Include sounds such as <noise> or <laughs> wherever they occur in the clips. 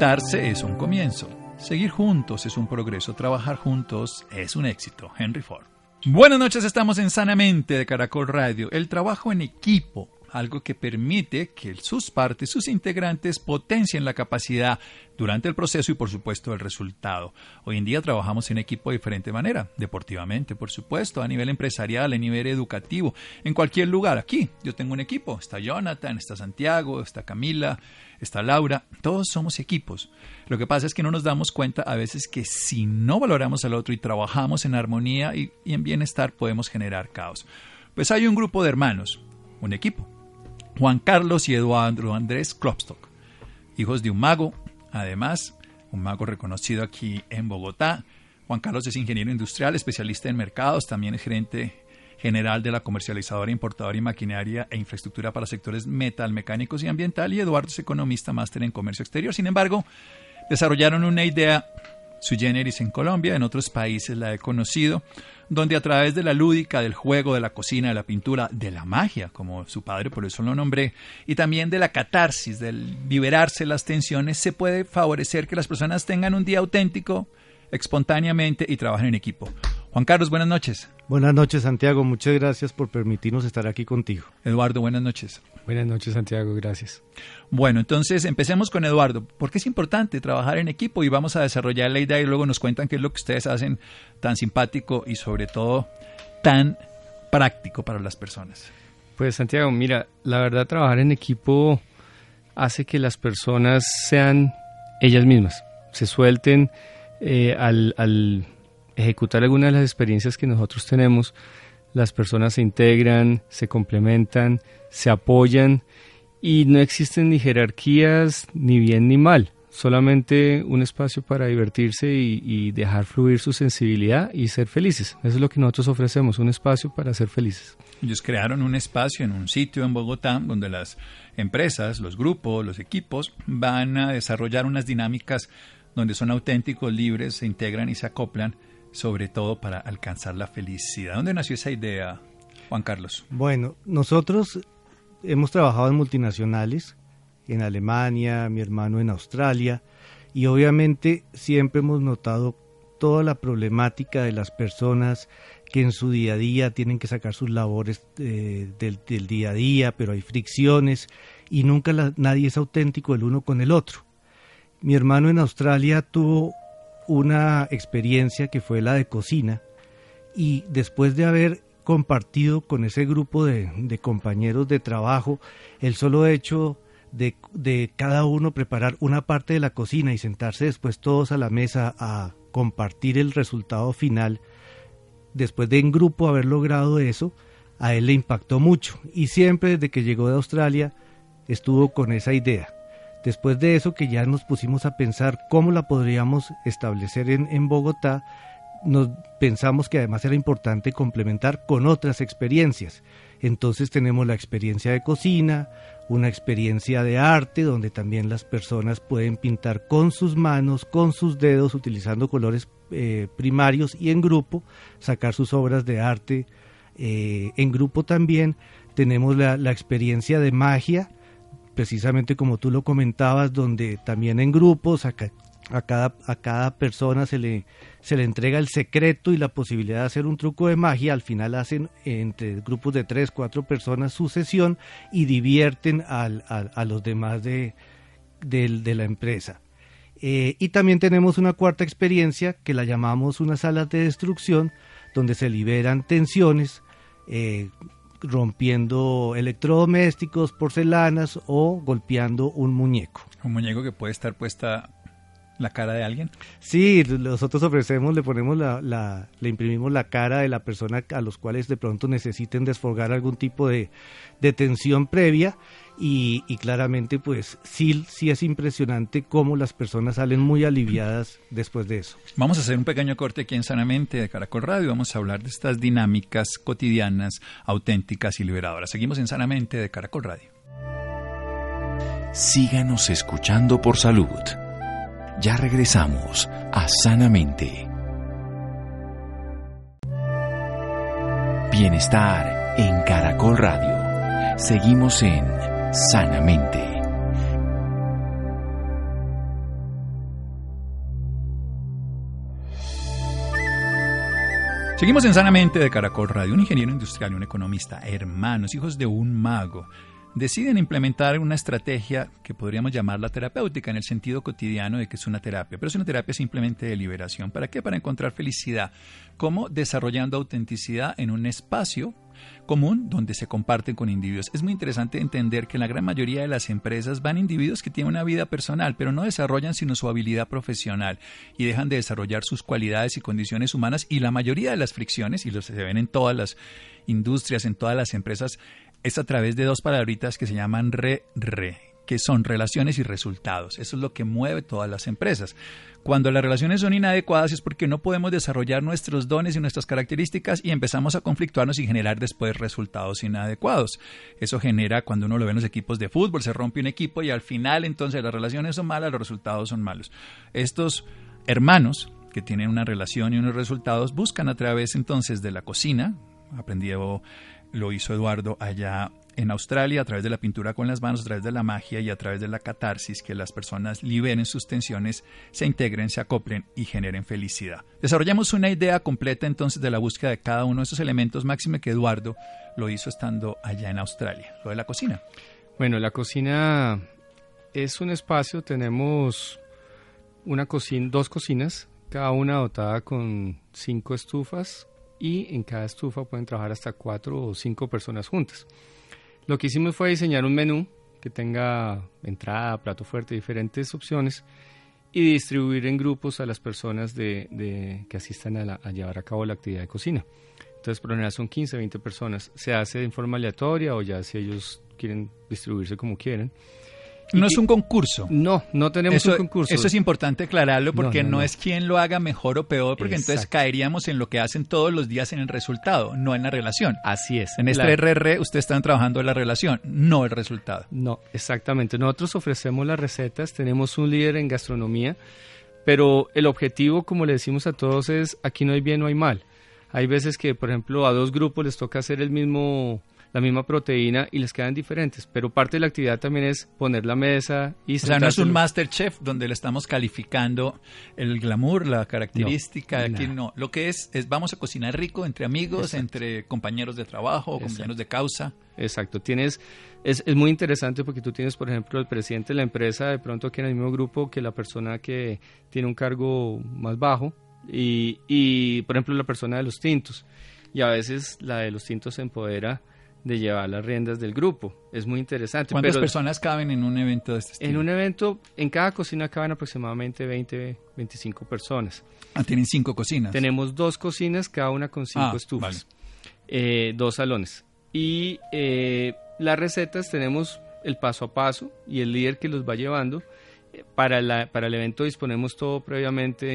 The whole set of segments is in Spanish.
Es un comienzo. Seguir juntos es un progreso. Trabajar juntos es un éxito. Henry Ford. Buenas noches, estamos en Sanamente de Caracol Radio. El trabajo en equipo algo que permite que sus partes, sus integrantes, potencien la capacidad durante el proceso y por supuesto el resultado. Hoy en día trabajamos en equipo de diferente manera, deportivamente, por supuesto, a nivel empresarial, a nivel educativo, en cualquier lugar. Aquí yo tengo un equipo, está Jonathan, está Santiago, está Camila, está Laura, todos somos equipos. Lo que pasa es que no nos damos cuenta a veces que si no valoramos al otro y trabajamos en armonía y, en bienestar podemos generar caos. Pues hay un grupo de hermanos, un equipo, Juan Carlos y Eduardo Andrés Klopstock, hijos de un mago, además, un mago reconocido aquí en Bogotá. Juan Carlos es ingeniero industrial, especialista en mercados, también es gerente general de la comercializadora, importadora y maquinaria e infraestructura para sectores metal, mecánicos y ambiental, y Eduardo es economista, máster en comercio exterior. Sin embargo, desarrollaron una idea su generis en Colombia, en otros países la he conocido, donde a través de la lúdica, del juego, de la cocina, de la pintura, de la magia, como su padre, por eso lo nombré, y también de la catarsis, del liberarse las tensiones, se puede favorecer que las personas tengan un día auténtico, espontáneamente y trabajen en equipo. Juan Carlos, buenas noches. Buenas noches, Santiago. Muchas gracias por permitirnos estar aquí contigo. Eduardo, buenas noches. Buenas noches, Santiago. Gracias. Bueno, entonces empecemos con Eduardo. ¿Por qué es importante trabajar en equipo? Y vamos a desarrollar la idea y luego nos cuentan qué es lo que ustedes hacen tan simpático y sobre todo tan práctico para las personas. Pues Santiago, mira, la verdad trabajar en equipo hace que las personas sean ellas mismas, se suelten eh, al, al ejecutar algunas de las experiencias que nosotros tenemos, las personas se integran, se complementan, se apoyan y no existen ni jerarquías ni bien ni mal, solamente un espacio para divertirse y, dejar fluir su sensibilidad y ser felices. Eso es lo que nosotros ofrecemos, un espacio para ser felices. Ellos crearon un espacio en un sitio en Bogotá donde las empresas, los grupos, los equipos van a desarrollar unas dinámicas donde son auténticos, libres, se integran y se acoplan sobre todo para alcanzar la felicidad. ¿Dónde nació esa idea, Juan Carlos? Bueno, nosotros hemos trabajado en multinacionales, en Alemania, mi hermano en Australia, y obviamente siempre hemos notado toda la problemática de las personas que en su día a día tienen que sacar sus labores eh, del, día a día, pero hay fricciones y nunca nadie es auténtico el uno con el otro. Mi hermano en Australia tuvo una experiencia que fue la de cocina y después de haber compartido con ese grupo de, compañeros de trabajo, el solo hecho de, de, cada uno preparar una parte de la cocina y sentarse después todos a la mesa a compartir el resultado final, después de en grupo haber logrado eso, a él le impactó mucho y siempre desde que llegó de Australia estuvo con esa idea. Después de eso que ya nos pusimos a pensar cómo la podríamos establecer en, Bogotá, nos pensamos que además era importante complementar con otras experiencias. Entonces tenemos la experiencia de cocina, una experiencia de arte donde también las personas pueden pintar con sus manos, con sus dedos, utilizando colores eh, primarios y en grupo, sacar sus obras de arte eh, en grupo también. Tenemos la, la experiencia de magia, precisamente como tú lo comentabas, donde también en grupos a, cada, a cada persona se le, se le entrega el secreto y la posibilidad de hacer un truco de magia. Al final hacen entre grupos de tres, cuatro personas su sesión y divierten al, a los demás de, de, la empresa. Eh, y también tenemos una cuarta experiencia que la llamamos una sala de destrucción, donde se liberan tensiones, eh, rompiendo electrodomésticos, porcelanas o golpeando un muñeco. ¿Un muñeco que puede estar puesta la cara de alguien? Sí, nosotros ofrecemos, le ponemos la, le imprimimos la cara de la persona a los cuales de pronto necesiten desfogar algún tipo de, de tensión previa y, y, claramente pues sí, sí es impresionante cómo las personas salen muy aliviadas después de eso. Vamos a hacer un pequeño corte aquí en Sanamente de Caracol Radio, vamos a hablar de estas dinámicas cotidianas, auténticas y liberadoras. Seguimos en Sanamente de Caracol Radio. Síganos escuchando por salud. Ya regresamos a Sanamente. Bienestar en Caracol Radio. Seguimos en Sanamente. Seguimos en Sanamente de Caracol Radio. Un ingeniero industrial y un economista, hermanos, hijos de un mago deciden implementar una estrategia que podríamos llamarla terapéutica en el sentido cotidiano de que es una terapia, pero es una terapia simplemente de liberación. ¿Para qué? Para encontrar felicidad. ¿Cómo? Desarrollando autenticidad en un espacio común donde se comparten con individuos. Es muy interesante entender que la gran mayoría de las empresas van individuos que tienen una vida personal, pero no desarrollan sino su habilidad profesional y dejan de desarrollar sus cualidades y condiciones humanas y la mayoría de las fricciones, y lo se ven en todas las industrias, en todas las empresas, es a través de dos palabritas que se llaman re-re, que son relaciones y resultados. Eso es lo que mueve todas las empresas. Cuando las relaciones son inadecuadas es porque no podemos desarrollar nuestros dones y nuestras características y empezamos a conflictuarnos y generar después resultados inadecuados. Eso genera cuando uno lo ve en los equipos de fútbol, se rompe un equipo y al final entonces las relaciones son malas, los resultados son malos. Estos hermanos que tienen una relación y unos resultados buscan a través entonces de la cocina, aprendió lo hizo Eduardo allá en Australia a través de la pintura con las manos, a través de la magia y a través de la catarsis, que las personas liberen sus tensiones, se integren, se acoplen y generen felicidad. Desarrollamos una idea completa entonces de la búsqueda de cada uno de esos elementos, máxime que Eduardo lo hizo estando allá en Australia, lo de la cocina. Bueno, la cocina es un espacio, tenemos una cocina, dos cocinas, cada una dotada con cinco estufas, y en cada estufa pueden trabajar hasta cuatro o cinco personas juntas. Lo que hicimos fue diseñar un menú que tenga entrada, plato fuerte, diferentes opciones y distribuir en grupos a las personas de, que asistan a, llevar a cabo la actividad de cocina. Entonces, por lo general son 15, 20 personas. Se hace en forma aleatoria o ya si ellos quieren distribuirse como quieren. No es un concurso. No, no tenemos un concurso. Eso es importante aclararlo porque no, es quien lo haga mejor o peor, porque entonces caeríamos en lo que hacen todos los días en el resultado, no en la relación. Así es. En este RR ustedes están trabajando en la relación, no el resultado. No, exactamente. Nosotros ofrecemos las recetas, tenemos un líder en gastronomía, pero el objetivo, como le decimos a todos, es aquí no hay bien, no hay mal. Hay veces que, por ejemplo, a dos grupos les toca hacer el mismo la misma proteína y les quedan diferentes. Pero parte de la actividad también es poner la mesa y... O sea, no es un master chef donde le estamos calificando el glamour, la característica. aquí no. Lo que es, es vamos a cocinar rico entre amigos, entre compañeros de trabajo, compañeros de causa. Exacto. Tienes, es, es muy interesante porque tú tienes, por ejemplo, el presidente de la empresa de pronto aquí en el mismo grupo que la persona que tiene un cargo más bajo y, y por ejemplo, la persona de los tintos. Y a veces la de los tintos se empodera de llevar las riendas del grupo. Es muy interesante. ¿Cuántas personas caben en un evento de este estilo? En un evento, en cada cocina caben aproximadamente 20, 25 personas. Ah, tienen cinco cocinas. Tenemos dos cocinas, cada una con cinco ah, estufas. Eh, dos salones. Y eh, las recetas tenemos el paso a paso y el líder que los va llevando. Eh, para, la, para el evento disponemos todo previamente,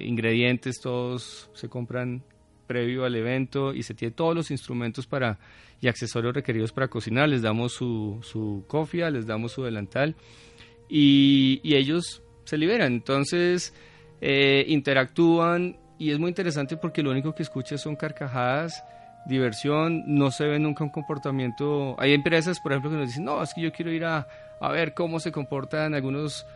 ingredientes, todos se compran previo al evento y se tiene todos los instrumentos para y accesorios requeridos para cocinar. Les damos su, su cofia, les damos su delantal y, ellos se liberan. Entonces eh, interactúan y es muy interesante porque lo único que escuchas son carcajadas, diversión, no se ve nunca un comportamiento. Hay empresas, por ejemplo, que nos dicen, no, es que yo quiero ir a, a ver cómo se comportan algunos,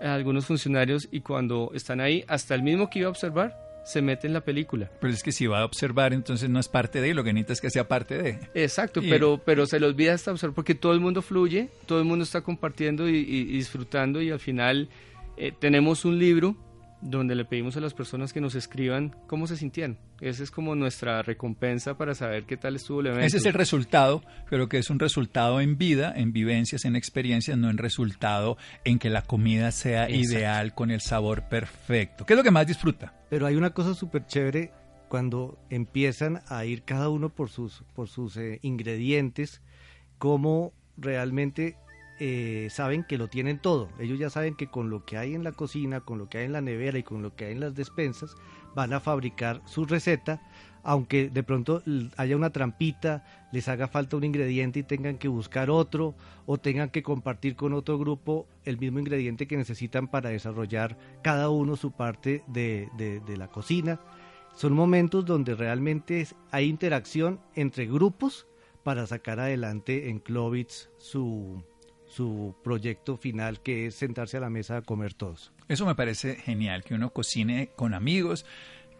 algunos funcionarios y cuando están ahí, hasta el mismo que iba a observar, se mete en la película. Pero es que si va a observar, entonces no es parte de, lo que necesita es que sea parte de. Exacto, pero, pero se le olvida hasta observar porque todo el mundo fluye, todo el mundo está compartiendo y, disfrutando y al final eh, tenemos un libro donde le pedimos a las personas que nos escriban cómo se sintieron. Esa es como nuestra recompensa para saber qué tal estuvo el evento. Ese es el resultado, pero que es un resultado en vida, en vivencias, en experiencias, no en resultado en que la comida sea ideal con el sabor perfecto. ¿Qué es lo que más disfruta? Pero hay una cosa súper chévere cuando empiezan a ir cada uno por sus, por sus eh, ingredientes, cómo realmente eh, saben que lo tienen todo. Ellos ya saben que con lo que hay en la cocina, con lo que hay en la nevera y con lo que hay en las despensas, van a fabricar su receta, aunque de pronto haya una trampita, les haga falta un ingrediente y tengan que buscar otro, o tengan que compartir con otro grupo el mismo ingrediente que necesitan para desarrollar cada uno su parte de, de la cocina. Son momentos donde realmente hay interacción entre grupos para sacar adelante en Clovitz su, su proyecto final, que es sentarse a la mesa a comer todos. Eso me parece genial, que uno cocine con amigos,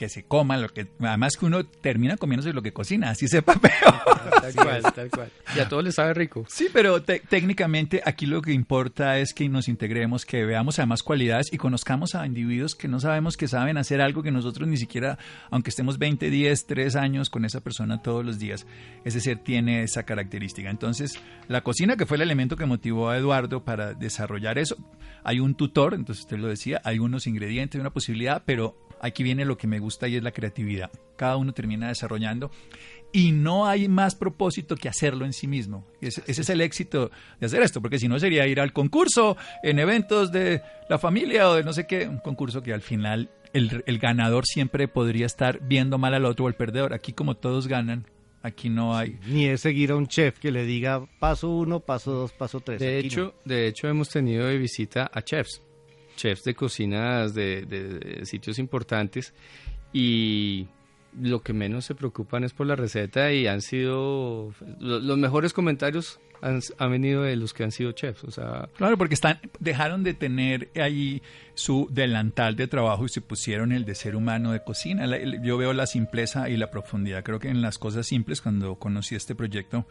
que se coma lo que además que uno termina comiéndose lo que cocina así sepa <laughs> peor. Tal cual tal cual. Y a todos les sabe rico. Sí pero técnicamente aquí lo que importa es que nos integremos que veamos además cualidades y conozcamos a individuos que no sabemos que saben hacer algo que nosotros ni siquiera aunque estemos 20 10 3 años con esa persona todos los días ese ser tiene esa característica. Entonces la cocina que fue el elemento que motivó a Eduardo para desarrollar eso hay un tutor entonces usted lo decía hay unos ingredientes una posibilidad pero Aquí viene lo que me gusta y es la creatividad. Cada uno termina desarrollando y no hay más propósito que hacerlo en sí mismo. Ese, es el éxito de hacer esto, porque si no sería ir al concurso en eventos de la familia o de no sé qué, un concurso que al final el, el ganador siempre podría estar viendo mal al otro o el perdedor. Aquí como todos ganan, aquí no hay. Ni es seguir a un chef que le diga paso uno, paso dos, paso tres. De hecho, de hecho hemos tenido de visita a chefs chefs de cocinas de, sitios importantes y lo que menos se preocupan es por la receta y han sido los mejores comentarios han, venido de los que han sido chefs, o sea, claro, porque están dejaron de tener ahí su delantal de trabajo y se pusieron el de ser humano de cocina. yo veo la simpleza y la profundidad. Creo que en las cosas simples cuando conocí este proyecto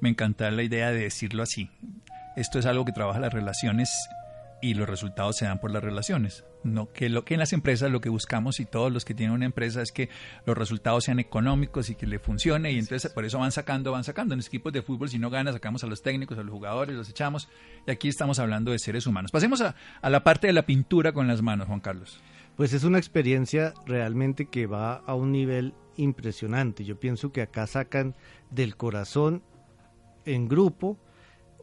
me encantaba la idea de decirlo así. Esto es algo que trabaja las relaciones y los resultados se dan por las relaciones. No, que lo que en las empresas lo que buscamos y todos los que tienen una empresa es que los resultados sean económicos y que le funcione y entonces por eso van sacando, van sacando. En los equipos de fútbol si no gana sacamos a los técnicos, a los jugadores, los echamos y aquí estamos hablando de seres humanos. Pasemos a, a la parte de la pintura con las manos, Juan Carlos. Pues es una experiencia realmente que va a un nivel impresionante. Yo pienso que acá sacan del corazón en grupo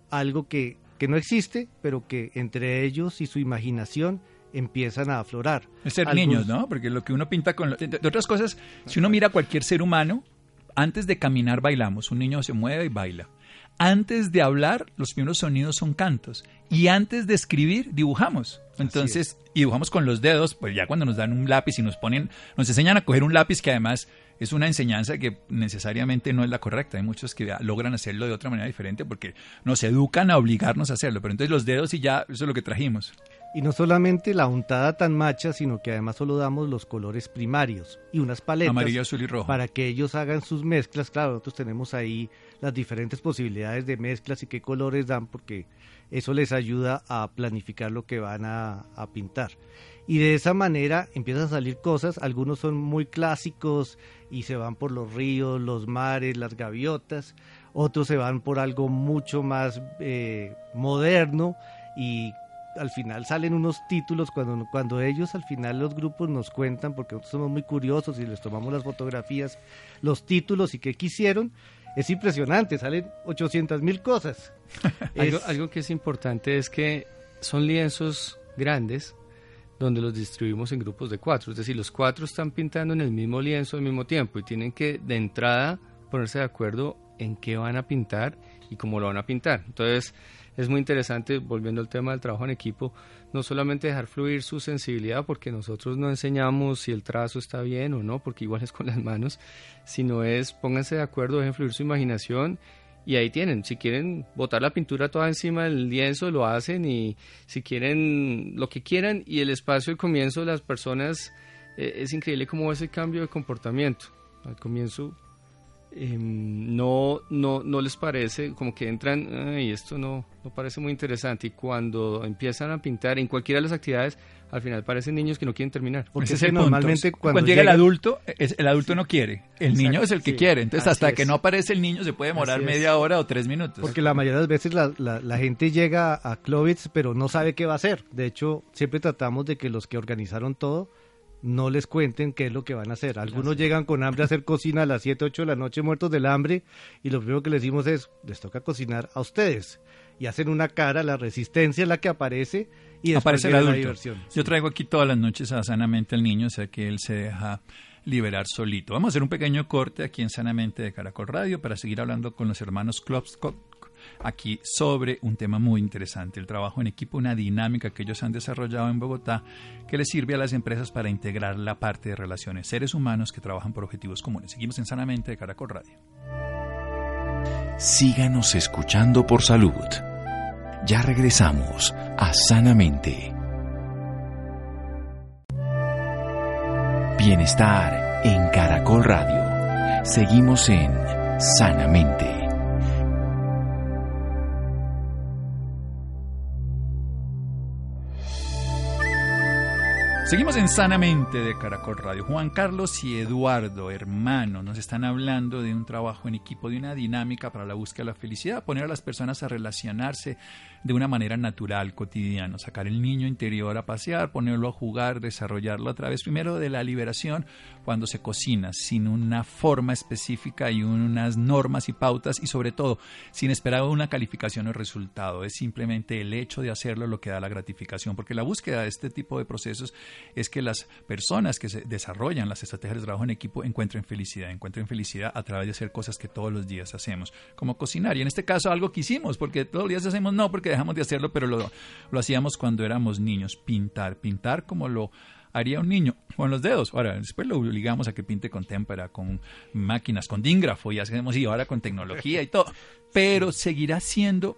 algo que que no existe, pero que entre ellos y su imaginación empiezan a aflorar. Es ser niños, ¿no? Porque lo que uno pinta con... de otras cosas, si uno mira a cualquier ser humano, antes de caminar bailamos, un niño se mueve y baila. Antes de hablar, los primeros sonidos son cantos. Y antes de escribir, dibujamos. Entonces, y dibujamos con los dedos, pues ya cuando nos dan un lápiz y nos ponen, nos enseñan a coger un lápiz que además es una enseñanza que necesariamente no es la correcta. Hay muchos que logran hacerlo de otra manera diferente porque nos educan a obligarnos a hacerlo. Pero entonces los dedos y ya, eso es lo que trajimos. Y no solamente la untada tan macha, sino que además solo damos los colores primarios y unas paletas. Amarillo, azul y rojo. Para que ellos hagan sus mezclas. Claro, nosotros tenemos ahí las diferentes posibilidades de mezclas y qué colores dan, porque eso les ayuda a planificar lo que van a, a pintar. Y de esa manera empiezan a salir cosas, algunos son muy clásicos, y se van por los ríos, los mares, las gaviotas, otros se van por algo mucho más eh, moderno y al final salen unos títulos cuando, cuando ellos al final los grupos nos cuentan, porque nosotros somos muy curiosos y les tomamos las fotografías, los títulos y qué quisieron, es impresionante, salen 800 mil cosas. <laughs> algo, algo que es importante es que son lienzos grandes donde los distribuimos en grupos de cuatro. Es decir, los cuatro están pintando en el mismo lienzo al mismo tiempo y tienen que de entrada ponerse de acuerdo en qué van a pintar y cómo lo van a pintar. Entonces, es muy interesante, volviendo al tema del trabajo en equipo, no solamente dejar fluir su sensibilidad, porque nosotros no enseñamos si el trazo está bien o no, porque igual es con las manos, sino es pónganse de acuerdo, dejen fluir su imaginación y ahí tienen, si quieren botar la pintura toda encima del lienzo, lo hacen y si quieren lo que quieran y el espacio al comienzo las personas, eh, es increíble cómo ese cambio de comportamiento. Al comienzo em, no, no, no les parece, como que entran, y esto no, no parece muy interesante y cuando empiezan a pintar en cualquiera de las actividades, al final parecen niños que no quieren terminar. Porque normalmente cuando, llega, el adulto, el adulto no quiere, el niño es el que quiere. Entonces hasta que no aparece el niño se puede demorar media hora o tres minutos. Porque la mayoría de las veces la, gente llega a Clovitz pero no sabe qué va a hacer. De hecho, siempre tratamos de que los que organizaron todo no les cuenten qué es lo que van a hacer. Algunos llegan con hambre a hacer cocina a las 7, 8 de la noche muertos del hambre y lo primero que les decimos es, les toca cocinar a ustedes. Y hacen una cara, la resistencia es la que aparece y aparece el la diversión. Yo traigo aquí todas las noches a Sanamente al niño, o sea que él se deja liberar solito. Vamos a hacer un pequeño corte aquí en Sanamente de Caracol Radio para seguir hablando con los hermanos Klopskop aquí sobre un tema muy interesante, el trabajo en equipo, una dinámica que ellos han desarrollado en Bogotá que les sirve a las empresas para integrar la parte de relaciones, seres humanos que trabajan por objetivos comunes. Seguimos en Sanamente de Caracol Radio. Síganos escuchando por salud. Ya regresamos a Sanamente. Bienestar en Caracol Radio. Seguimos en Sanamente. Seguimos en Sanamente de Caracol Radio. Juan Carlos y Eduardo, hermanos, nos están hablando de un trabajo en equipo, de una dinámica para la búsqueda de la felicidad, poner a las personas a relacionarse de una manera natural, cotidiana, sacar el niño interior a pasear, ponerlo a jugar, desarrollarlo a través primero de la liberación cuando se cocina, sin una forma específica y unas normas y pautas y sobre todo sin esperar una calificación o resultado. Es simplemente el hecho de hacerlo lo que da la gratificación, porque la búsqueda de este tipo de procesos es que las personas que se desarrollan las estrategias de trabajo en equipo encuentren felicidad, encuentren felicidad a través de hacer cosas que todos los días hacemos, como cocinar. Y en este caso algo que hicimos, porque todos los días hacemos no, porque dejamos de hacerlo, pero lo, lo hacíamos cuando éramos niños, pintar, pintar como lo haría un niño con los dedos. Ahora, después lo obligamos a que pinte con témpera, con máquinas, con dígrafo y hacemos y ahora con tecnología y todo. <laughs> Pero seguirá siendo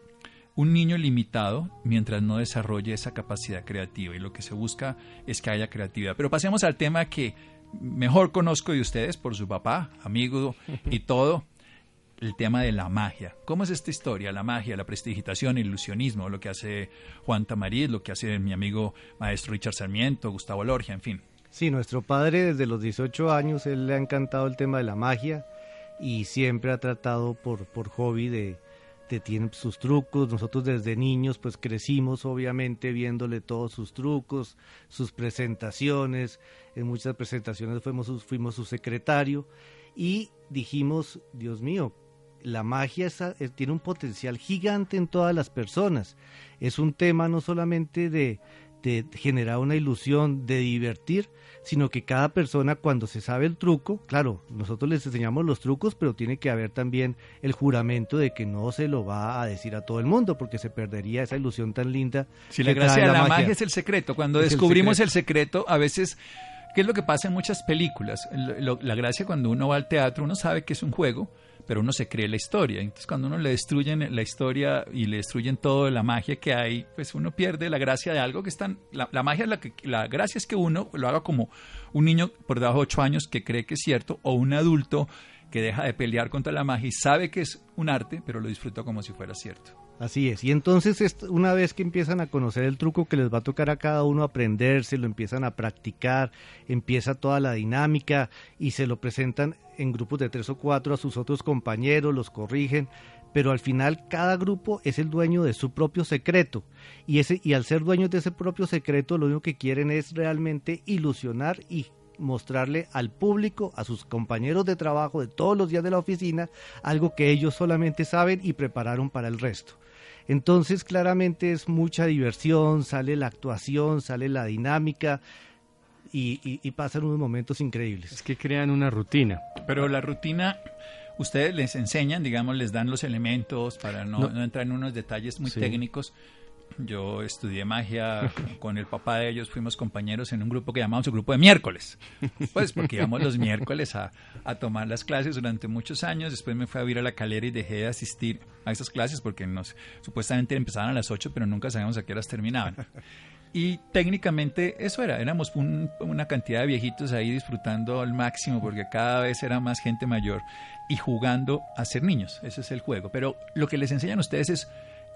un niño limitado mientras no desarrolle esa capacidad creativa y lo que se busca es que haya creatividad. Pero pasemos al tema que mejor conozco de ustedes por su papá, amigo y todo, el tema de la magia. ¿Cómo es esta historia? La magia, la prestigitación, el ilusionismo, lo que hace Juan Tamariz, lo que hace mi amigo maestro Richard Sarmiento, Gustavo Lorgia, en fin. Sí, nuestro padre desde los 18 años, él le ha encantado el tema de la magia y siempre ha tratado por, por hobby de, de tiene sus trucos. Nosotros desde niños pues crecimos obviamente viéndole todos sus trucos, sus presentaciones. En muchas presentaciones fuimos fuimos su secretario y dijimos, Dios mío, la magia es- tiene un potencial gigante en todas las personas. Es un tema no solamente de, de generar una ilusión, de divertir, sino que cada persona cuando se sabe el truco, claro, nosotros les enseñamos los trucos, pero tiene que haber también el juramento de que no se lo va a decir a todo el mundo, porque se perdería esa ilusión tan linda. Si la gracia de la magia. es el secreto, cuando Es el descubrimos secreto. el secreto, a veces, ¿qué es lo que pasa en muchas películas? La gracia cuando uno va al teatro, uno sabe que es un juego, pero uno se cree la historia. Entonces, cuando uno le destruyen la historia y le destruyen toda la magia que hay, pues uno pierde la gracia de algo que están. La, la magia, es la, que, la gracia es que uno lo haga como un niño por debajo de 8 años que cree que es cierto, o un adulto que deja de pelear contra la magia y sabe que es un arte, pero lo disfruta como si fuera cierto. Así es. Y entonces una vez que empiezan a conocer el truco que les va a tocar a cada uno aprenderse, lo empiezan a practicar, empieza toda la dinámica y se lo presentan en grupos de tres o cuatro a sus otros compañeros, los corrigen, pero al final cada grupo es el dueño de su propio secreto y ese y al ser dueños de ese propio secreto lo único que quieren es realmente ilusionar y mostrarle al público, a sus compañeros de trabajo de todos los días de la oficina, algo que ellos solamente saben y prepararon para el resto. Entonces claramente es mucha diversión, sale la actuación, sale la dinámica y, y- y pasan unos momentos Es increíbles. que crean una rutina. Pero la rutina, ustedes les enseñan, digamos, les dan los elementos para no, No. no entrar en unos detalles muy Sí. técnicos. Yo estudié magia <laughs> con el papá de ellos, fuimos compañeros en un grupo que llamamos el grupo de miércoles. Pues porque íbamos los miércoles a, tomar las clases durante muchos años. Después me fui a vivir a la calera y dejé de asistir a esas clases porque nos supuestamente empezaban a las 8, pero nunca sabíamos a qué horas terminaban. Y técnicamente eso era, éramos un- una cantidad de viejitos ahí disfrutando al máximo porque cada vez era más gente mayor y jugando a ser niños, ese es el juego. Pero lo que les enseñan ustedes es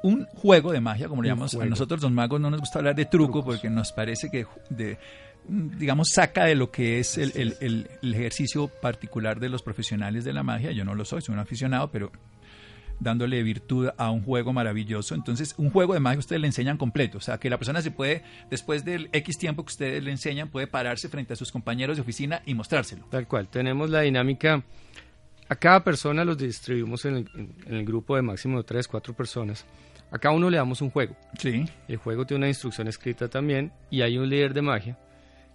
un juego de magia, como le llamamos a nosotros los magos, no nos gusta hablar de truco porque nos parece que de, digamos saca de lo que es el, el- el- el ejercicio particular de los profesionales de la magia. Yo no lo soy, soy un aficionado, pero dándole virtud a un juego maravilloso. Entonces, un juego de magia ustedes le enseñan completo, o sea, que la persona se puede, después del X tiempo que ustedes le enseñan, puede pararse frente a sus compañeros de oficina y mostrárselo. Tal cual, tenemos la dinámica, a cada persona los distribuimos en el, grupo de máximo de 3, 4 personas. A cada uno le damos un juego. Sí. El juego tiene una instrucción escrita también y hay un líder de magia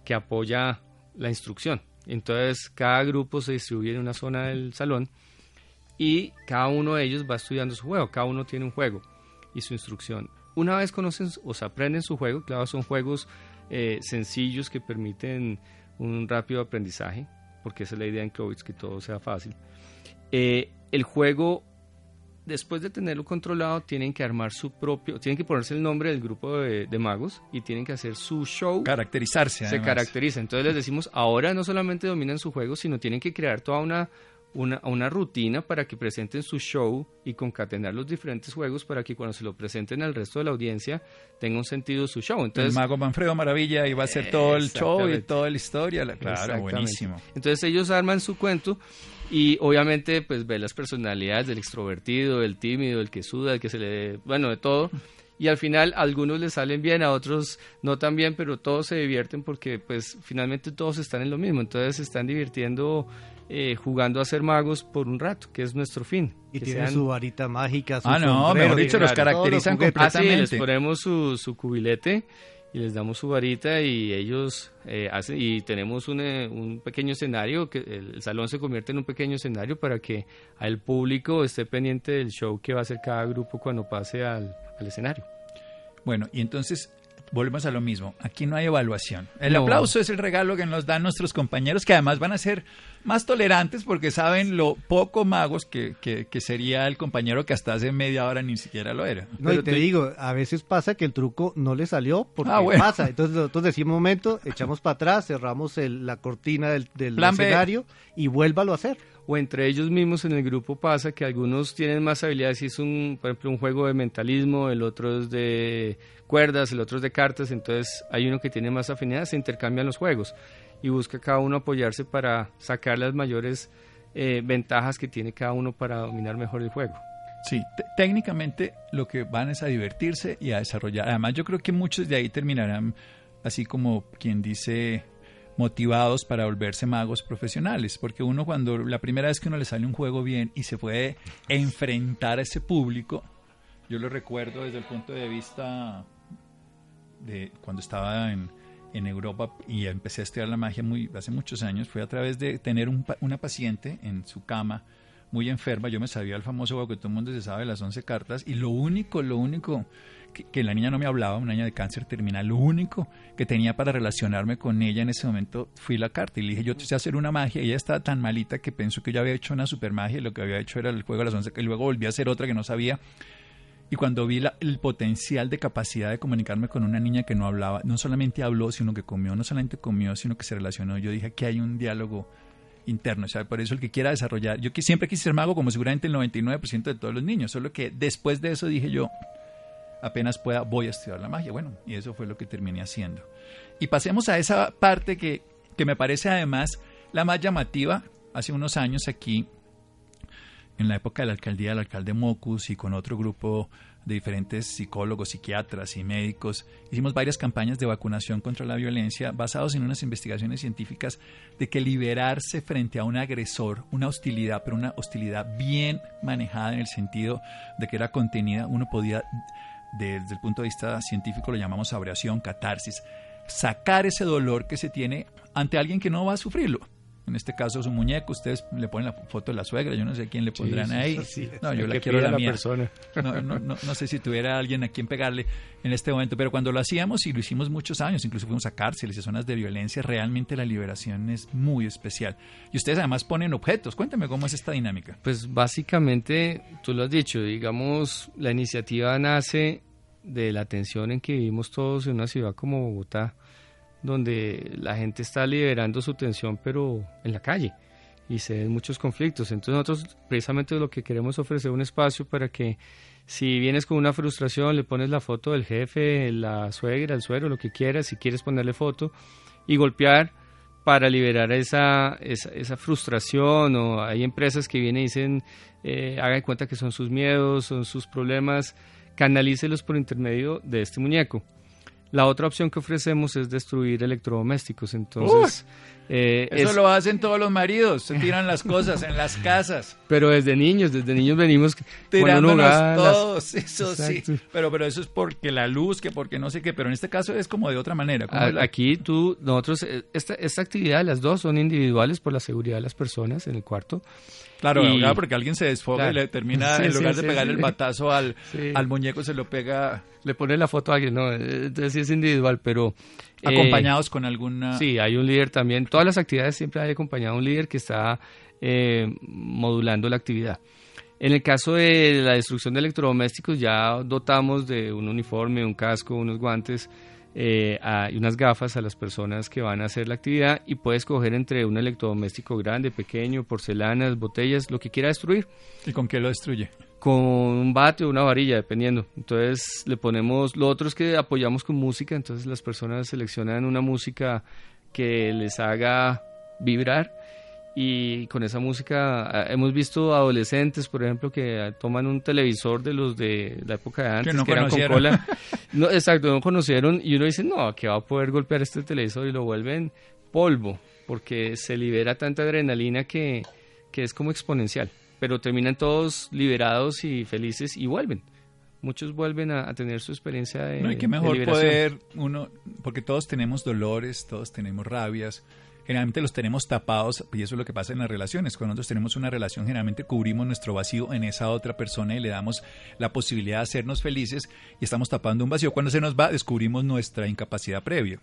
que apoya la instrucción. Entonces, cada grupo se distribuye en una zona del salón y cada uno de ellos va estudiando su juego, cada uno tiene un juego y su instrucción. Una vez conocen o se aprenden su juego, claro, son juegos eh, sencillos que permiten un rápido aprendizaje, porque esa es la idea en Clovitz, que todo sea fácil. Eh, el juego, después de tenerlo controlado, tienen que armar su propio, tienen que ponerse el nombre del grupo de, magos y tienen que hacer su show. Caracterizarse. Se caracteriza. Entonces les decimos, ahora no solamente dominan su juego, sino tienen que crear toda una una, una, rutina para que presenten su show y concatenar los diferentes juegos para que cuando se lo presenten al resto de la audiencia tenga un sentido su show. Entonces, el mago Manfredo Maravilla y va a ser todo el show y toda la historia. claro, buenísimo. Entonces ellos arman su cuento y obviamente pues ve las personalidades del extrovertido, del tímido, el que suda, el que se le... bueno, de todo. Y al final a algunos les salen bien, a otros no tan bien, pero todos se divierten porque pues finalmente todos están en lo mismo. Entonces se están divirtiendo eh, jugando a ser magos por un rato, que es nuestro fin. Y tienen su varita mágica, su Ah, no, mejor dicho, los caracterizan completamente. Ah, les ponemos su, su, cubilete y les damos su varita y ellos eh, hacen, y tenemos un, eh, un, pequeño escenario, que el, salón se convierte en un pequeño escenario para que el público esté pendiente del show que va a hacer cada grupo cuando pase al, al escenario. Bueno, y entonces volvemos a lo mismo. Aquí no hay evaluación. El aplauso es el regalo que nos dan nuestros compañeros, que además van a ser más tolerantes porque saben lo poco magos que, que, sería el compañero que hasta hace media hora ni siquiera lo era. No, y te, digo, a veces pasa que el truco no le salió porque ah, pasa. Entonces nosotros decimos, un momento, echamos para atrás, cerramos la cortina del, del escenario y vuélvalo a hacer o entre ellos mismos en el grupo pasa que algunos tienen más habilidades si es un, por ejemplo, un juego de mentalismo, el otro es de cuerdas, el otro es de cartas, entonces hay uno que tiene más afinidad, se intercambian los juegos y busca cada uno apoyarse para sacar las mayores eh, ventajas que tiene cada uno para dominar mejor el juego. Sí, técnicamente lo que van es a divertirse y a desarrollar. Además, yo creo que muchos de ahí terminarán, así como quien dice, motivados para volverse magos profesionales, porque uno cuando la primera vez que uno le sale un juego bien y se puede enfrentar a ese público, yo lo recuerdo desde el punto de vista de cuando estaba en, en Europa y empecé a estudiar la magia muy, hace muchos años, fue a través de tener un, una paciente en su cama muy enferma, yo me sabía el famoso juego que todo el mundo se sabe, las 11 cartas, y lo único, lo único que, la niña no me hablaba, una niña de cáncer terminal, lo único que tenía para relacionarme con ella en ese momento fui la carta y le dije, yo te sé hacer una magia, y ella estaba tan malita que pensó que yo había hecho una super magia y lo que había hecho era el juego de las 11, y luego volví a hacer otra que no sabía. Y cuando vi el potencial de capacidad de comunicarme con una niña que no hablaba, no solamente habló, sino que comió, no solamente comió, sino que se relacionó, yo dije que hay un diálogo interno. O sea, por eso el que quiera desarrollar, yo que siempre quise ser mago como seguramente el 99% de todos los niños, solo que después de eso dije yo, apenas pueda, voy a estudiar la magia. Bueno, y eso fue lo que terminé haciendo. Y pasemos a esa parte que, que me parece además la más llamativa. Hace unos años aquí, en la época de la alcaldía del alcalde Mocus y con otro grupo de diferentes psicólogos, psiquiatras y médicos, hicimos varias campañas de vacunación contra la violencia basados en unas investigaciones científicas de que liberarse frente a un agresor, una hostilidad, pero una hostilidad bien manejada en el sentido de que era contenida, uno podía, desde el punto de vista científico, lo llamamos abrasión, catarsis, sacar ese dolor que se tiene ante alguien que no va a sufrirlo en este caso su muñeco, ustedes le ponen la foto de la suegra, yo no sé quién le pondrán ahí. no, yo la quiero la, mía. Persona. No, no, no, no, sé si tuviera alguien a quien pegarle en este momento, pero cuando lo hacíamos y lo hicimos muchos años, incluso fuimos a cárceles y zonas de violencia, realmente la liberación es muy especial. Y ustedes además ponen objetos, cuéntame cómo es esta dinámica. Pues básicamente, tú lo has dicho, digamos, la iniciativa nace de la tensión en que vivimos todos en una ciudad como Bogotá donde la gente está liberando su tensión, pero en la calle y se ven muchos conflictos. Entonces nosotros precisamente lo que queremos ofrecer un espacio para que si vienes con una frustración, le pones la foto del jefe, la suegra, el suero, lo que quieras, si quieres ponerle foto y golpear para liberar esa, esa, esa, frustración o hay empresas que vienen y dicen, eh, hagan cuenta que son sus miedos, son sus problemas, canalícelos por intermedio de este muñeco. La otra opción que ofrecemos es destruir electrodomésticos. Entonces, eh, eso lo hacen todos los maridos, se tiran las cosas en las casas. <laughs> Pero desde niños, desde niños venimos tirándonos todos, eso sí. Pero, pero eso es porque la luz, que porque no sé qué. Pero en este caso es como de otra manera. Aquí tú, nosotros, eh, esta, esta actividad, las dos son individuales por la seguridad de las personas en el cuarto. Claro, porque alguien se desfoga y le termina, <laughs> en lugar de pegarle el batazo al, al muñeco, se lo pega. Le pone la foto a alguien, no, entonces sí es individual, pero... Eh, Acompañados con alguna... Sí, hay un líder también. Todas las actividades siempre hay acompañado un líder que está eh, modulando la actividad. En el caso de la destrucción de electrodomésticos ya dotamos de un uniforme, un casco, unos guantes eh, y unas gafas a las personas que van a hacer la actividad y puede escoger entre un electrodoméstico grande, pequeño, porcelanas, botellas, lo que quiera destruir. ¿Y con qué lo destruye? Con un bate o una varilla, dependiendo. Entonces le ponemos, lo otro es que apoyamos con música, entonces las personas seleccionan una música que les haga vibrar y con esa música ah, hemos visto adolescentes, por ejemplo, que toman un televisor de los de la época de antes, que, eran con cola. <laughs> No, exacto, no conocieron y uno dice, no, que va a poder golpear este televisor y lo vuelven polvo, porque se libera tanta adrenalina que, que es como exponencial. Pero terminan todos liberados y felices y vuelven muchos vuelven a, tener su experiencia de No, y qué mejor poder uno, porque todos tenemos dolores, todos tenemos rabias, generalmente los tenemos tapados y eso es lo que pasa en las relaciones. Cuando nosotros tenemos una relación, generalmente cubrimos nuestro vacío en esa otra persona y le damos la posibilidad de hacernos felices y estamos tapando un vacío. Cuando se nos va, descubrimos nuestra incapacidad previa.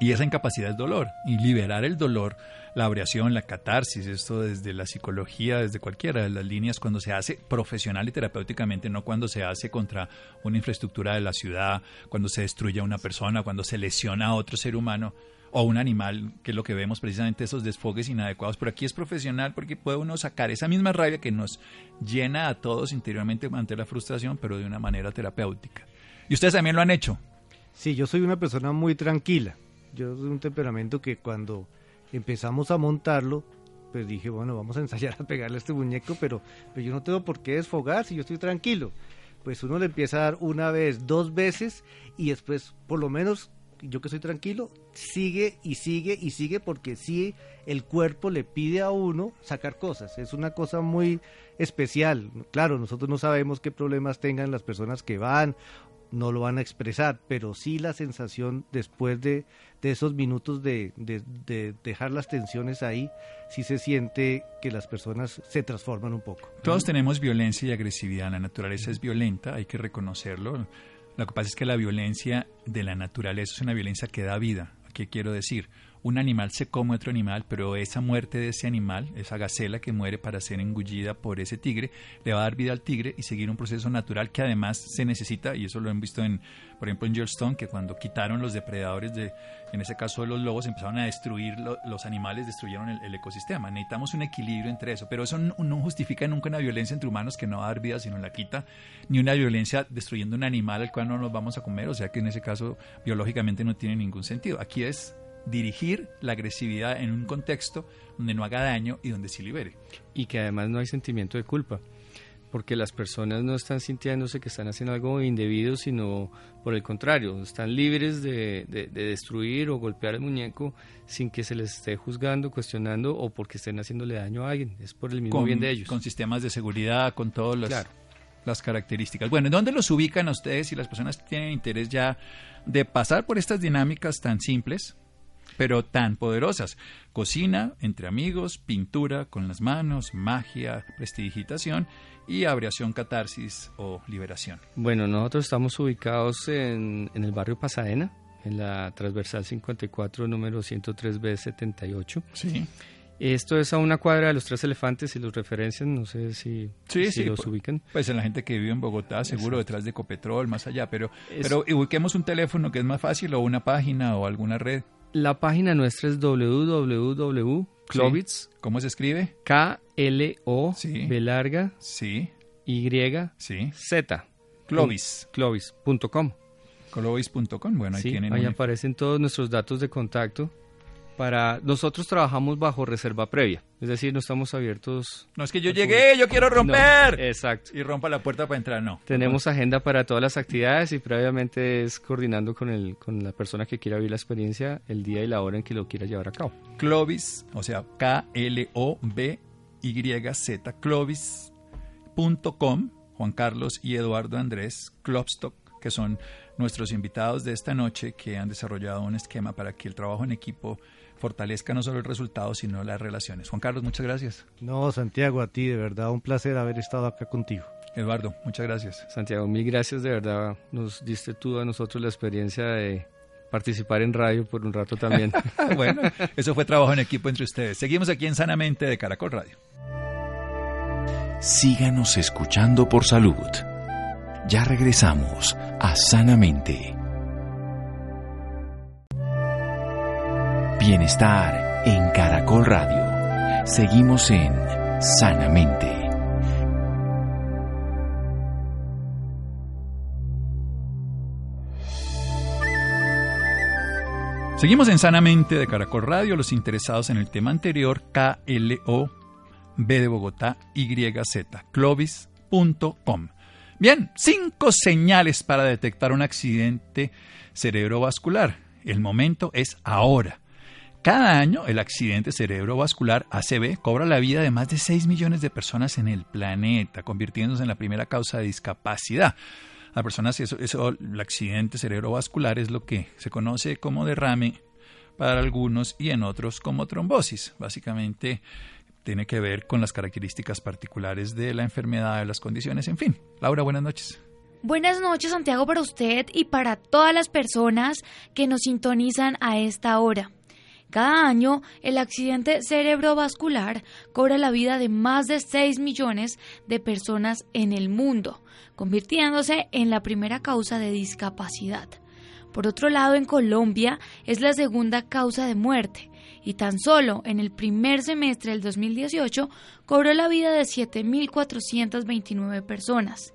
Y esa incapacidad es dolor. Y liberar el dolor, la abreación, la catarsis, esto desde la psicología, desde cualquiera de las líneas, cuando se hace profesional y terapéuticamente, no cuando se hace contra una infraestructura de la ciudad, cuando se destruye a una persona, cuando se lesiona a otro ser humano, o un animal, que es lo que vemos precisamente esos desfogues inadecuados. Pero aquí es profesional porque puede uno sacar esa misma rabia que nos llena a todos interiormente ante la frustración, pero de una manera terapéutica. ¿Y ustedes también lo han hecho? Sí, yo soy una persona muy tranquila. Yo soy un temperamento que cuando empezamos a montarlo, pues dije, bueno, vamos a ensayar a pegarle a este muñeco, pero, pero yo no tengo por qué desfogar si yo estoy tranquilo. Pues uno le empieza a dar una vez, dos veces y después por lo menos yo que soy tranquilo, sigue y sigue y sigue porque sí el cuerpo le pide a uno sacar cosas. Es una cosa muy especial. Claro, nosotros no sabemos qué problemas tengan las personas que van, no lo van a expresar, pero sí la sensación después de, esos minutos de, de, dejar las tensiones ahí, sí se siente que las personas se transforman un poco. Todos tenemos violencia y agresividad, la naturaleza es violenta, hay que reconocerlo lo que pasa es que la violencia de la naturaleza es una violencia que da vida. ¿Qué quiero decir? Un animal se come otro animal, pero esa muerte de ese animal, esa gacela que muere para ser engullida por ese tigre, le va a dar vida al tigre y seguir un proceso natural que además se necesita, y eso lo han visto en, por ejemplo, en Yellowstone, que cuando quitaron los depredadores de, en ese caso los lobos, empezaron a destruir los animales, destruyeron el, ecosistema. Necesitamos un equilibrio entre eso, pero eso no, no, justifica nunca una violencia entre humanos que no va a dar vida, sino la quita, ni una violencia destruyendo un animal al cual no nos vamos a comer, o sea que en ese caso biológicamente no tiene ningún sentido. Aquí es dirigir la agresividad en un contexto donde no haga daño y donde sí libere. Y que además no hay sentimiento de culpa, porque las personas no están sintiéndose que están haciendo algo indebido, sino por el contrario, están libres de, destruir o golpear el muñeco sin que se les esté juzgando, cuestionando o porque estén haciéndole daño a alguien, es por el mismo bien de ellos. Con sistemas de seguridad, con todas las, las características. Bueno, ¿dónde los ubican a ustedes si las personas tienen interés ya de pasar por estas dinámicas tan simples? Pero tan poderosas. Cocina, entre amigos, pintura con las manos, magia, prestidigitación y abreación, catarsis o liberación. Bueno, nosotros estamos ubicados en, en el barrio Pasadena, en la transversal 54, número 103B78. Sí. Esto es a una cuadra de los tres elefantes, y los referencian, no sé si, si los pues, ubican. Pues en la gente que vive en Bogotá, seguro detrás de Ecopetrol, más allá, pero, pero ubiquemos un teléfono que es más fácil o una página o alguna red. La página nuestra es www.clovitz. ¿Cómo se escribe? K-L-O, B larga, sí. Y, sí. Z. Clovis. Clovis.com. Clovis.com, bueno, ahí tienen. Ahí aparecen todos nuestros datos de contacto para nosotros trabajamos bajo reserva previa, es decir, no estamos abiertos. No es que yo llegué, yo quiero romper. exacto. Y rompa la puerta para entrar, no. Tenemos agenda para todas las actividades y previamente es coordinando con el con la persona que quiera vivir la experiencia el día y la hora en que lo quiera llevar a cabo. Clovis, o sea, K L O B Y Z clovis.com, Juan Carlos y Eduardo Andrés Klopstock, que son nuestros invitados de esta noche que han desarrollado un esquema para que el trabajo en equipo fortalezca no solo el resultado, sino las relaciones. Juan Carlos, muchas gracias. No, Santiago, a ti, de verdad, un placer haber estado acá contigo. Eduardo, muchas gracias. Santiago, mil gracias, de verdad. Nos diste tú a nosotros la experiencia de participar en radio por un rato también. <laughs> bueno, eso fue trabajo en equipo entre ustedes. Seguimos aquí en Sanamente de Caracol Radio. Síganos escuchando por salud. Ya regresamos a Sanamente. Bienestar en Caracol Radio. Seguimos en Sanamente. Seguimos en Sanamente de Caracol Radio. Los interesados en el tema anterior, KLO, B de Bogotá, YZ, clovis.com. Bien, cinco señales para detectar un accidente cerebrovascular. El momento es ahora. Cada año el accidente cerebrovascular ACV cobra la vida de más de 6 millones de personas en el planeta, convirtiéndose en la primera causa de discapacidad. A personas, eso, eso, el accidente cerebrovascular es lo que se conoce como derrame para algunos y en otros como trombosis. Básicamente tiene que ver con las características particulares de la enfermedad, de las condiciones, en fin. Laura, buenas noches. Buenas noches, Santiago, para usted y para todas las personas que nos sintonizan a esta hora. Cada año, el accidente cerebrovascular cobra la vida de más de 6 millones de personas en el mundo, convirtiéndose en la primera causa de discapacidad. Por otro lado, en Colombia es la segunda causa de muerte y tan solo en el primer semestre del 2018 cobró la vida de 7.429 personas.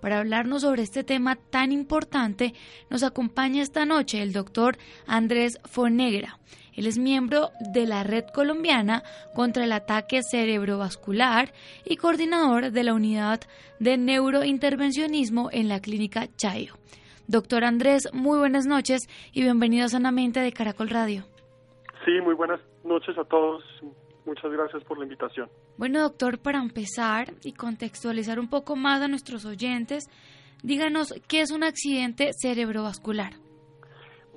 Para hablarnos sobre este tema tan importante, nos acompaña esta noche el doctor Andrés Fonegra. Él es miembro de la Red Colombiana contra el Ataque Cerebrovascular y coordinador de la Unidad de Neurointervencionismo en la Clínica Chayo. Doctor Andrés, muy buenas noches y bienvenido a Sanamente de Caracol Radio. Sí, muy buenas noches a todos. Muchas gracias por la invitación. Bueno, doctor, para empezar y contextualizar un poco más a nuestros oyentes, díganos qué es un accidente cerebrovascular.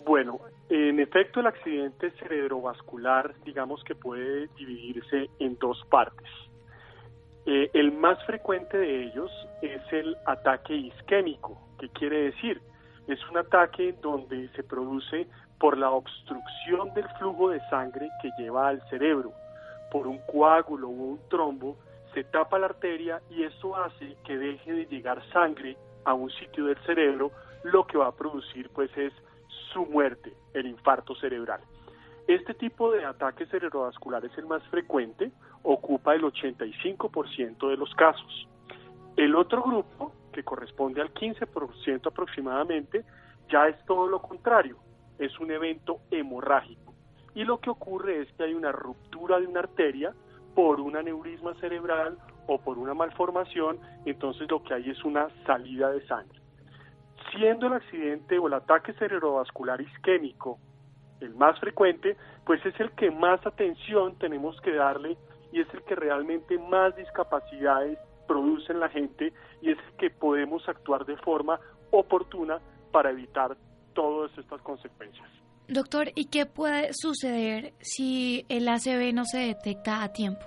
Bueno, en efecto, el accidente cerebrovascular, digamos que puede dividirse en dos partes. Eh, el más frecuente de ellos es el ataque isquémico. ¿Qué quiere decir? Es un ataque donde se produce por la obstrucción del flujo de sangre que lleva al cerebro por un coágulo o un trombo, se tapa la arteria y eso hace que deje de llegar sangre a un sitio del cerebro, lo que va a producir pues es su muerte, el infarto cerebral. Este tipo de ataque cerebrovascular es el más frecuente, ocupa el 85% de los casos. El otro grupo, que corresponde al 15% aproximadamente, ya es todo lo contrario, es un evento hemorrágico y lo que ocurre es que hay una ruptura de una arteria por un aneurisma cerebral o por una malformación, entonces lo que hay es una salida de sangre. Siendo el accidente o el ataque cerebrovascular isquémico el más frecuente, pues es el que más atención tenemos que darle y es el que realmente más discapacidades produce en la gente y es el que podemos actuar de forma oportuna para evitar todas estas consecuencias. Doctor, ¿y qué puede suceder si el ACV no se detecta a tiempo?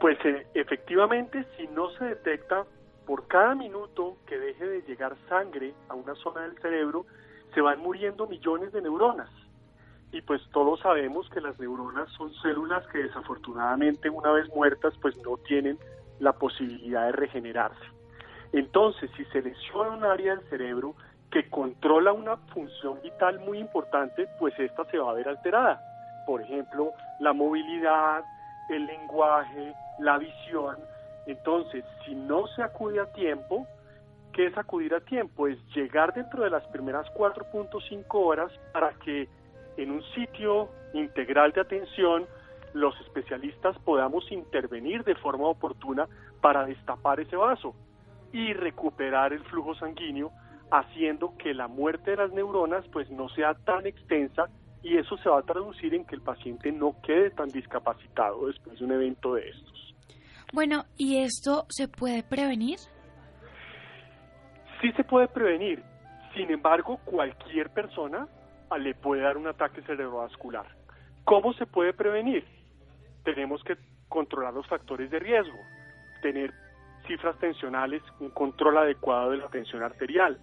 Pues eh, efectivamente, si no se detecta, por cada minuto que deje de llegar sangre a una zona del cerebro, se van muriendo millones de neuronas. Y pues todos sabemos que las neuronas son células que desafortunadamente una vez muertas pues no tienen la posibilidad de regenerarse. Entonces, si se lesiona un área del cerebro, que controla una función vital muy importante, pues esta se va a ver alterada. Por ejemplo, la movilidad, el lenguaje, la visión. Entonces, si no se acude a tiempo, ¿qué es acudir a tiempo? Es llegar dentro de las primeras 4.5 horas para que en un sitio integral de atención los especialistas podamos intervenir de forma oportuna para destapar ese vaso y recuperar el flujo sanguíneo, haciendo que la muerte de las neuronas pues no sea tan extensa y eso se va a traducir en que el paciente no quede tan discapacitado después de un evento de estos. Bueno, ¿y esto se puede prevenir? Sí se puede prevenir. Sin embargo, cualquier persona le puede dar un ataque cerebrovascular. ¿Cómo se puede prevenir? Tenemos que controlar los factores de riesgo, tener cifras tensionales, un control adecuado de la tensión arterial,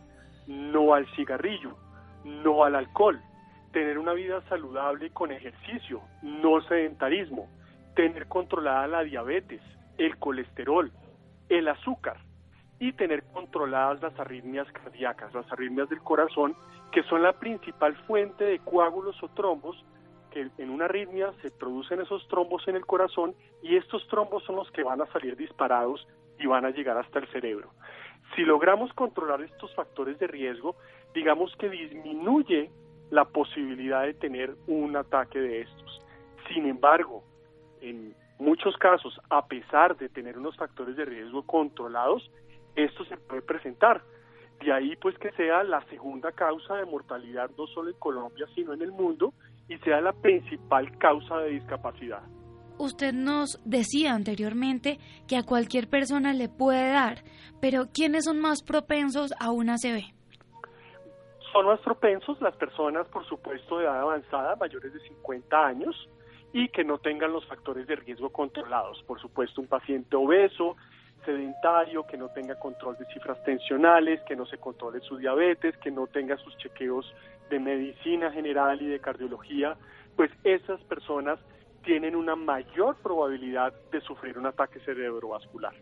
no al cigarrillo, no al alcohol, tener una vida saludable con ejercicio, no sedentarismo, tener controlada la diabetes, el colesterol, el azúcar y tener controladas las arritmias cardíacas, las arritmias del corazón, que son la principal fuente de coágulos o trombos, que en una arritmia se producen esos trombos en el corazón y estos trombos son los que van a salir disparados y van a llegar hasta el cerebro. Si logramos controlar estos factores de riesgo, digamos que disminuye la posibilidad de tener un ataque de estos. Sin embargo, en muchos casos, a pesar de tener unos factores de riesgo controlados, esto se puede presentar. De ahí pues que sea la segunda causa de mortalidad no solo en Colombia, sino en el mundo y sea la principal causa de discapacidad. Usted nos decía anteriormente que a cualquier persona le puede dar, pero ¿quiénes son más propensos a una ACV? Son más propensos las personas, por supuesto, de edad avanzada, mayores de 50 años, y que no tengan los factores de riesgo controlados. Por supuesto, un paciente obeso, sedentario, que no tenga control de cifras tensionales, que no se controle su diabetes, que no tenga sus chequeos de medicina general y de cardiología, pues esas personas tienen una mayor probabilidad de sufrir un ataque cerebrovascular.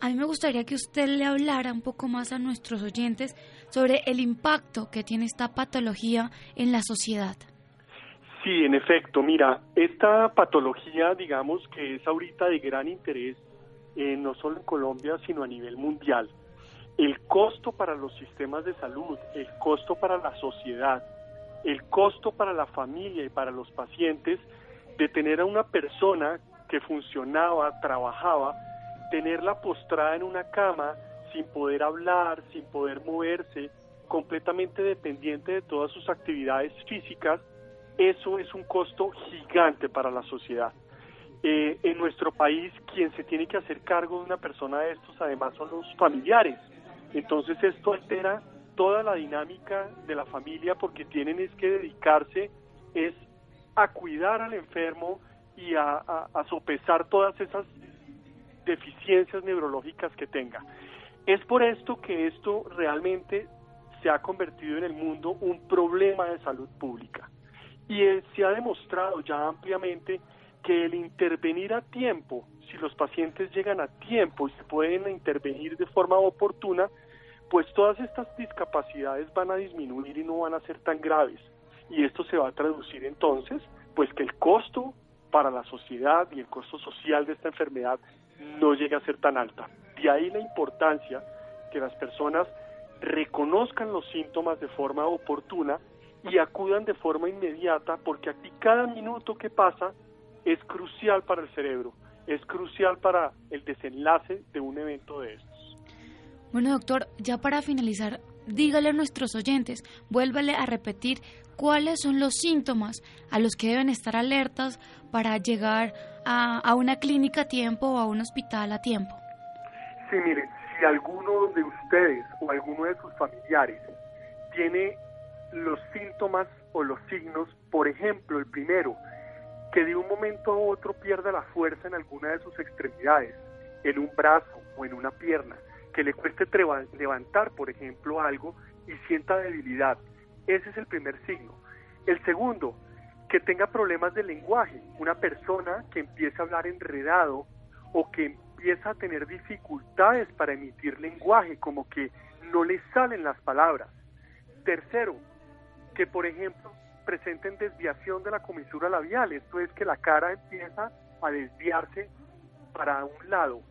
A mí me gustaría que usted le hablara un poco más a nuestros oyentes sobre el impacto que tiene esta patología en la sociedad. Sí, en efecto, mira, esta patología, digamos que es ahorita de gran interés, eh, no solo en Colombia, sino a nivel mundial. El costo para los sistemas de salud, el costo para la sociedad, el costo para la familia y para los pacientes de tener a una persona que funcionaba, trabajaba, tenerla postrada en una cama sin poder hablar, sin poder moverse, completamente dependiente de todas sus actividades físicas, eso es un costo gigante para la sociedad. Eh, en nuestro país, quien se tiene que hacer cargo de una persona de estos, además, son los familiares. Entonces, esto altera toda la dinámica de la familia porque tienen es que dedicarse es a cuidar al enfermo y a, a sopesar todas esas deficiencias neurológicas que tenga. Es por esto que esto realmente se ha convertido en el mundo un problema de salud pública. Y se ha demostrado ya ampliamente que el intervenir a tiempo, si los pacientes llegan a tiempo y se pueden intervenir de forma oportuna, pues todas estas discapacidades van a disminuir y no van a ser tan graves. Y esto se va a traducir entonces, pues que el costo para la sociedad y el costo social de esta enfermedad no llegue a ser tan alta. De ahí la importancia que las personas reconozcan los síntomas de forma oportuna y acudan de forma inmediata porque aquí cada minuto que pasa es crucial para el cerebro, es crucial para el desenlace de un evento de estos. Bueno, doctor, ya para finalizar, dígale a nuestros oyentes, vuélvale a repetir cuáles son los síntomas a los que deben estar alertas para llegar a, a una clínica a tiempo o a un hospital a tiempo. Sí, mire, si alguno de ustedes o alguno de sus familiares tiene los síntomas o los signos, por ejemplo, el primero, que de un momento a otro pierda la fuerza en alguna de sus extremidades, en un brazo o en una pierna, que le cueste levantar, por ejemplo, algo y sienta debilidad. Ese es el primer signo. El segundo, que tenga problemas de lenguaje, una persona que empiece a hablar enredado o que empieza a tener dificultades para emitir lenguaje, como que no le salen las palabras. Tercero, que por ejemplo presenten desviación de la comisura labial, esto es que la cara empieza a desviarse para un lado.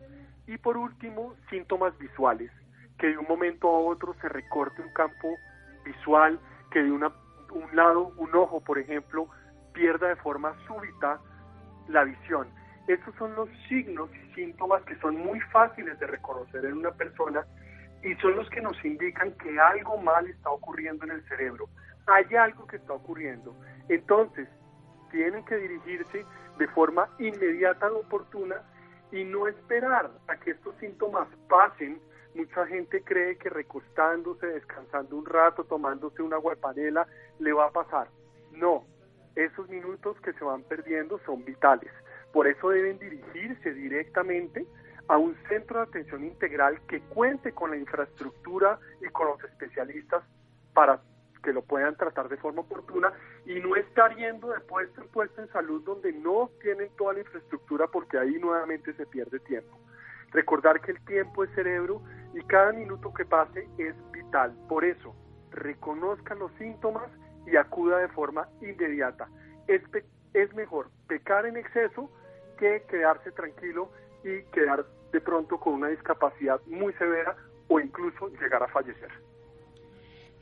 Y por último, síntomas visuales, que de un momento a otro se recorte un campo visual, que de, una, un lado, un ojo, por ejemplo, pierda de forma súbita la visión. Esos son los signos y síntomas que son muy fáciles de reconocer en una persona y son los que nos indican que algo mal está ocurriendo en el cerebro. Hay algo que está ocurriendo. Entonces, tienen que dirigirse de forma inmediata y oportuna y no esperar a que estos síntomas pasen. Mucha gente cree que recostándose, descansando un rato, tomándose una guapanela, le va a pasar. No, esos minutos que se van perdiendo son vitales. Por eso deben dirigirse directamente a un centro de atención integral que cuente con la infraestructura y con los especialistas para que lo puedan tratar de forma oportuna y no estar yendo de puesto en puesto en salud donde no tienen toda la infraestructura porque ahí nuevamente se pierde tiempo. Recordar que el tiempo es cerebro y cada minuto que pase es vital. Por eso, reconozca los síntomas y acuda de forma inmediata. Es, es mejor pecar en exceso que quedarse tranquilo y quedar de pronto con una discapacidad muy severa o incluso llegar a fallecer.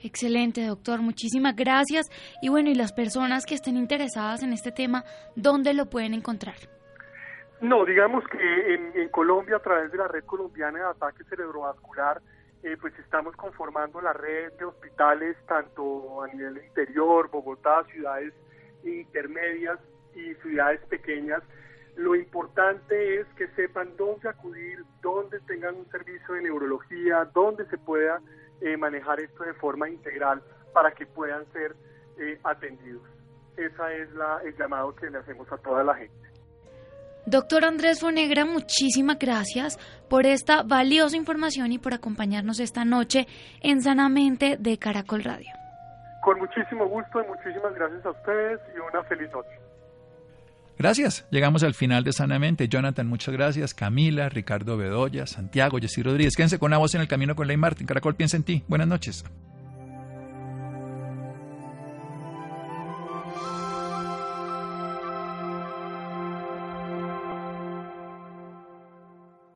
Excelente, doctor. Muchísimas gracias. Y bueno, y las personas que estén interesadas en este tema, ¿dónde lo pueden encontrar? No, digamos que en, Colombia, a través de la Red Colombiana de Ataque Cerebrovascular, eh, pues estamos conformando la red de hospitales tanto a nivel interior, Bogotá, ciudades intermedias y ciudades pequeñas lo importante es que sepan dónde acudir, dónde tengan un servicio de neurología, dónde se pueda eh, manejar esto de forma integral para que puedan ser eh, atendidos. Ese es la, el llamado que le hacemos a toda la gente. Doctor Andrés Fonegra, muchísimas gracias por esta valiosa información y por acompañarnos esta noche en Sanamente de Caracol Radio. Con muchísimo gusto y muchísimas gracias a ustedes y una feliz noche. Gracias. Llegamos al final de Sanamente. Jonathan, muchas gracias. Camila, Ricardo Bedoya, Santiago, Jessy Rodríguez. Quédense con la voz en el camino con Ley Martín. Caracol piensa en ti. Buenas noches.